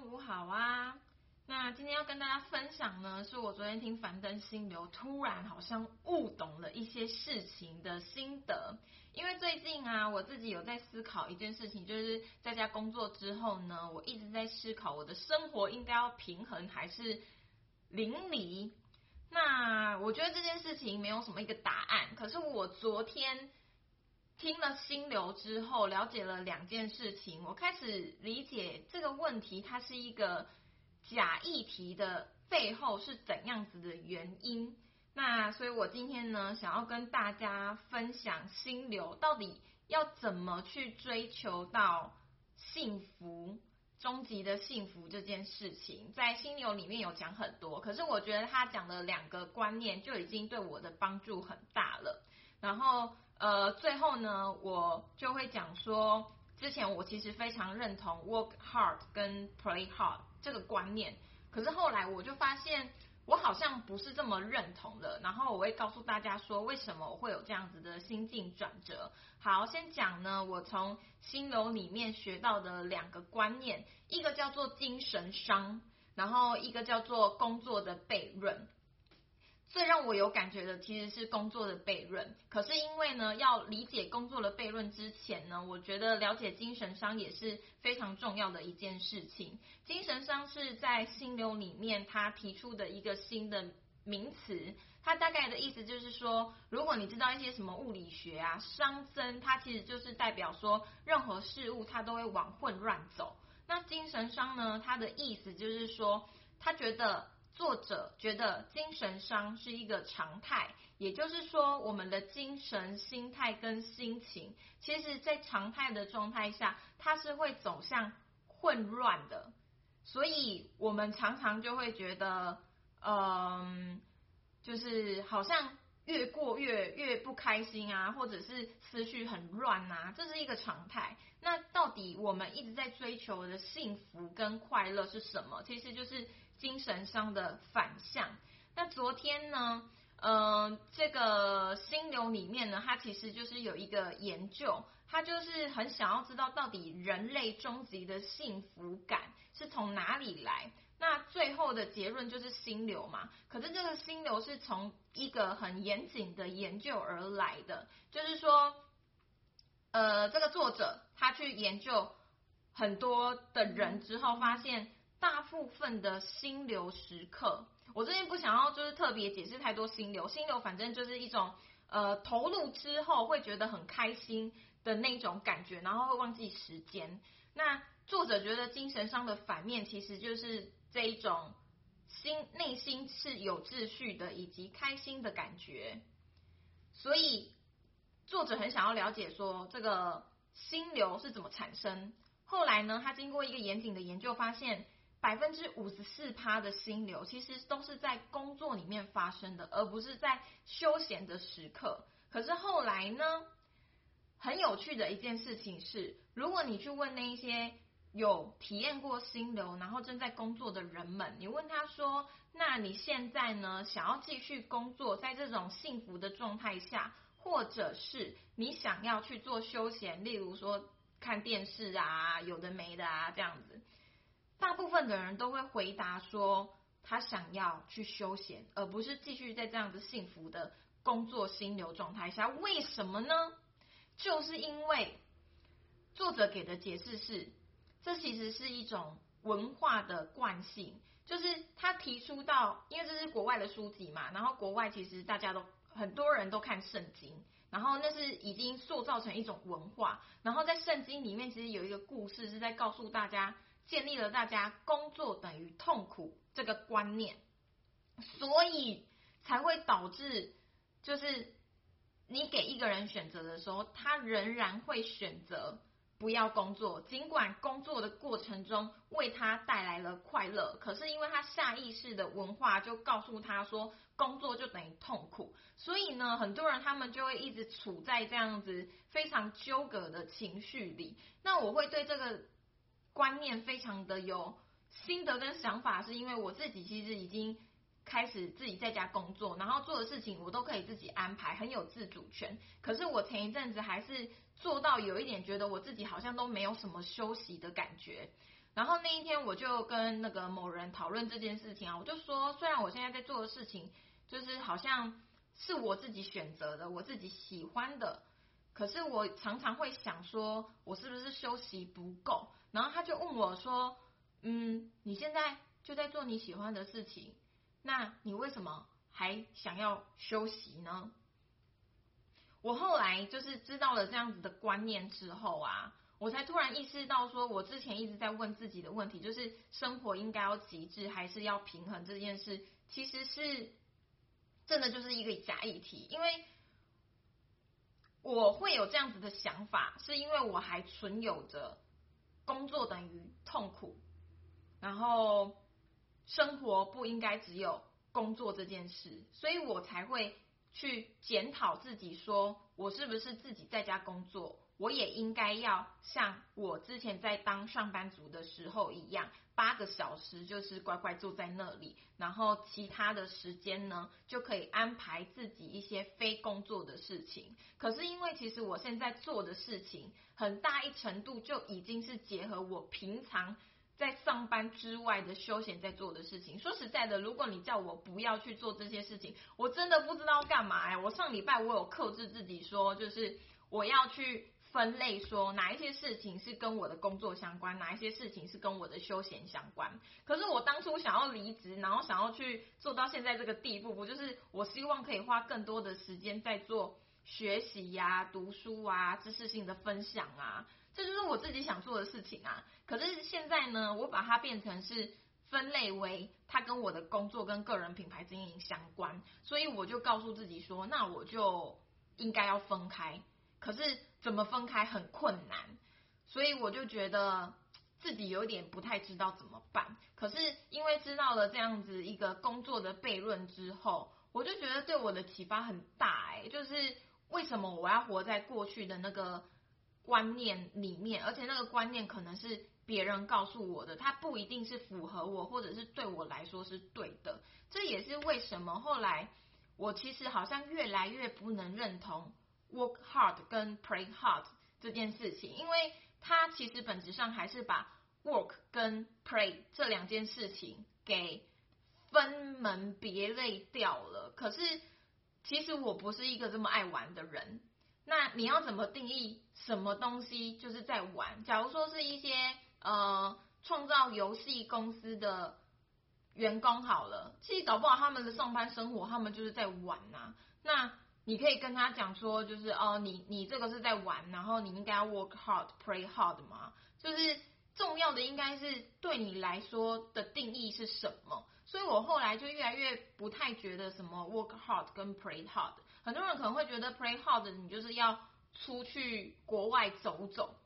中午好啊！那今天要跟大家分享呢，是我昨天听樊登心流，突然好像悟懂了一些事情的心得。因为最近啊，我自己有在思考一件事情，就是在家工作之后呢，我一直在思考我的生活应该要平衡还是淋漓。那我觉得这件事情没有什么一个答案，可是我昨天。听了心流之后，了解了两件事情，我开始理解这个问题，它是一个假议题的背后是怎样子的原因。那所以我今天呢，想要跟大家分享心流到底要怎么去追求到幸福、终极的幸福这件事情，在心流里面有讲很多，可是我觉得他讲的两个观念就已经对我的帮助很大了。然后。呃，最后呢，我就会讲说，之前我其实非常认同 work hard 跟 play hard 这个观念，可是后来我就发现，我好像不是这么认同的。然后我会告诉大家说，为什么我会有这样子的心境转折。好，先讲呢，我从心流里面学到的两个观念，一个叫做精神伤，然后一个叫做工作的悖论。最让我有感觉的其实是工作的悖论，可是因为呢，要理解工作的悖论之前呢，我觉得了解精神伤也是非常重要的一件事情。精神伤是在心流里面他提出的一个新的名词，它大概的意思就是说，如果你知道一些什么物理学啊，熵增它其实就是代表说，任何事物它都会往混乱走。那精神伤呢，它的意思就是说，他觉得。作者觉得精神伤是一个常态，也就是说，我们的精神、心态跟心情，其实在常态的状态下，它是会走向混乱的。所以，我们常常就会觉得，嗯，就是好像越过越越不开心啊，或者是思绪很乱啊，这是一个常态。那到底我们一直在追求的幸福跟快乐是什么？其实就是。精神上的反向。那昨天呢？呃，这个心流里面呢，它其实就是有一个研究，它就是很想要知道到底人类终极的幸福感是从哪里来。那最后的结论就是心流嘛。可是这个心流是从一个很严谨的研究而来的，就是说，呃，这个作者他去研究很多的人之后，发现。大部分的心流时刻，我最近不想要就是特别解释太多心流，心流反正就是一种呃投入之后会觉得很开心的那种感觉，然后会忘记时间。那作者觉得精神上的反面其实就是这一种心内心是有秩序的以及开心的感觉，所以作者很想要了解说这个心流是怎么产生。后来呢，他经过一个严谨的研究发现。百分之五十四趴的心流，其实都是在工作里面发生的，而不是在休闲的时刻。可是后来呢，很有趣的一件事情是，如果你去问那一些有体验过心流，然后正在工作的人们，你问他说：“那你现在呢，想要继续工作，在这种幸福的状态下，或者是你想要去做休闲，例如说看电视啊，有的没的啊，这样子。”大部分的人都会回答说，他想要去休闲，而不是继续在这样子幸福的工作心流状态下。为什么呢？就是因为作者给的解释是，这其实是一种文化的惯性。就是他提出到，因为这是国外的书籍嘛，然后国外其实大家都很多人都看圣经，然后那是已经塑造成一种文化。然后在圣经里面，其实有一个故事是在告诉大家。建立了大家工作等于痛苦这个观念，所以才会导致，就是你给一个人选择的时候，他仍然会选择不要工作，尽管工作的过程中为他带来了快乐，可是因为他下意识的文化就告诉他说，工作就等于痛苦，所以呢，很多人他们就会一直处在这样子非常纠葛的情绪里。那我会对这个。观念非常的有心得跟想法，是因为我自己其实已经开始自己在家工作，然后做的事情我都可以自己安排，很有自主权。可是我前一阵子还是做到有一点觉得我自己好像都没有什么休息的感觉。然后那一天我就跟那个某人讨论这件事情啊，我就说，虽然我现在在做的事情就是好像是我自己选择的，我自己喜欢的，可是我常常会想说，我是不是休息不够？然后他就问我说，嗯，你现在就在做你喜欢的事情，那你为什么还想要休息呢？我后来就是知道了这样子的观念之后啊。我才突然意识到，说我之前一直在问自己的问题，就是生活应该要极致还是要平衡这件事，其实是真的就是一个假议题。因为我会有这样子的想法，是因为我还存有着工作等于痛苦，然后生活不应该只有工作这件事，所以我才会去检讨自己，说我是不是自己在家工作。我也应该要像我之前在当上班族的时候一样，八个小时就是乖乖坐在那里，然后其他的时间呢就可以安排自己一些非工作的事情。可是因为其实我现在做的事情，很大一程度就已经是结合我平常在上班之外的休闲在做的事情。说实在的，如果你叫我不要去做这些事情，我真的不知道干嘛哎。我上礼拜我有克制自己说，就是我要去。分类说哪一些事情是跟我的工作相关，哪一些事情是跟我的休闲相关。可是我当初想要离职，然后想要去做到现在这个地步，不就是我希望可以花更多的时间在做学习呀、读书啊、知识性的分享啊，这就是我自己想做的事情啊。可是现在呢，我把它变成是分类为它跟我的工作跟个人品牌经营相关，所以我就告诉自己说，那我就应该要分开。可是怎么分开很困难，所以我就觉得自己有点不太知道怎么办。可是因为知道了这样子一个工作的悖论之后，我就觉得对我的启发很大哎，就是为什么我要活在过去的那个观念里面，而且那个观念可能是别人告诉我的，它不一定是符合我，或者是对我来说是对的。这也是为什么后来我其实好像越来越不能认同。Work hard 跟 play hard 这件事情，因为它其实本质上还是把 work 跟 play 这两件事情给分门别类掉了。可是其实我不是一个这么爱玩的人。那你要怎么定义什么东西就是在玩？假如说是一些呃创造游戏公司的员工好了，其实搞不好他们的上班生活他们就是在玩呐。那你可以跟他讲说，就是哦，你你这个是在玩，然后你应该要 work hard, play hard 吗？就是重要的应该是对你来说的定义是什么？所以我后来就越来越不太觉得什么 work hard 跟 play hard。很多人可能会觉得 play hard 你就是要出去国外走走，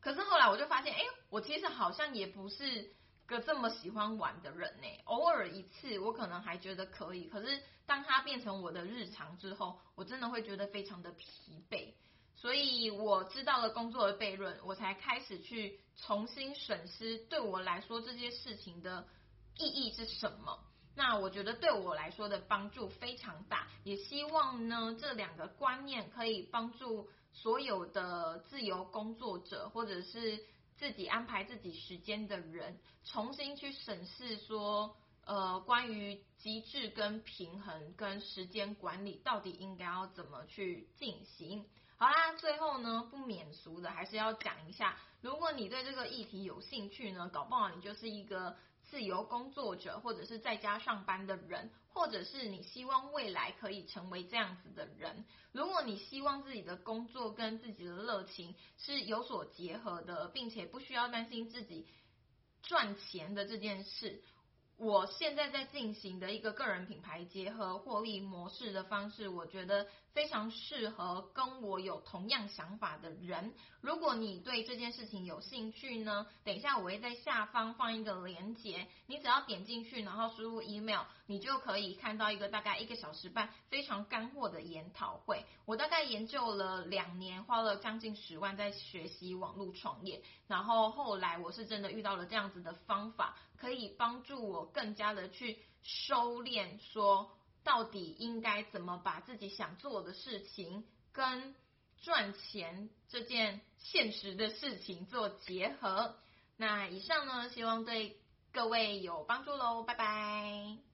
可是后来我就发现，哎，我其实好像也不是。个这么喜欢玩的人呢，偶尔一次我可能还觉得可以，可是当它变成我的日常之后，我真的会觉得非常的疲惫。所以我知道了工作的悖论，我才开始去重新审视对我来说这些事情的意义是什么。那我觉得对我来说的帮助非常大，也希望呢这两个观念可以帮助所有的自由工作者或者是。自己安排自己时间的人，重新去审视说，呃，关于极致跟平衡跟时间管理，到底应该要怎么去进行？好啦，最后呢，不免俗的还是要讲一下，如果你对这个议题有兴趣呢，搞不好你就是一个。自由工作者，或者是在家上班的人，或者是你希望未来可以成为这样子的人。望自己的工作跟自己的热情是有所结合的，并且不需要担心自己赚钱的这件事。我现在在进行的一个个人品牌结合获利模式的方式，我觉得非常适合跟我有同样想法的人。如果你对这件事情有兴趣呢，等一下我会在下方放一个链接，你只要点进去，然后输入 email，你就可以看到一个大概一个小时半非常干货的研讨会。我大概研究了两年，花了将近十万在学习网络创业，然后后来我是真的遇到了这样子的方法。可以帮助我更加的去收敛，说到底应该怎么把自己想做的事情跟赚钱这件现实的事情做结合。那。以上呢，希望对各位有帮助喽，拜拜。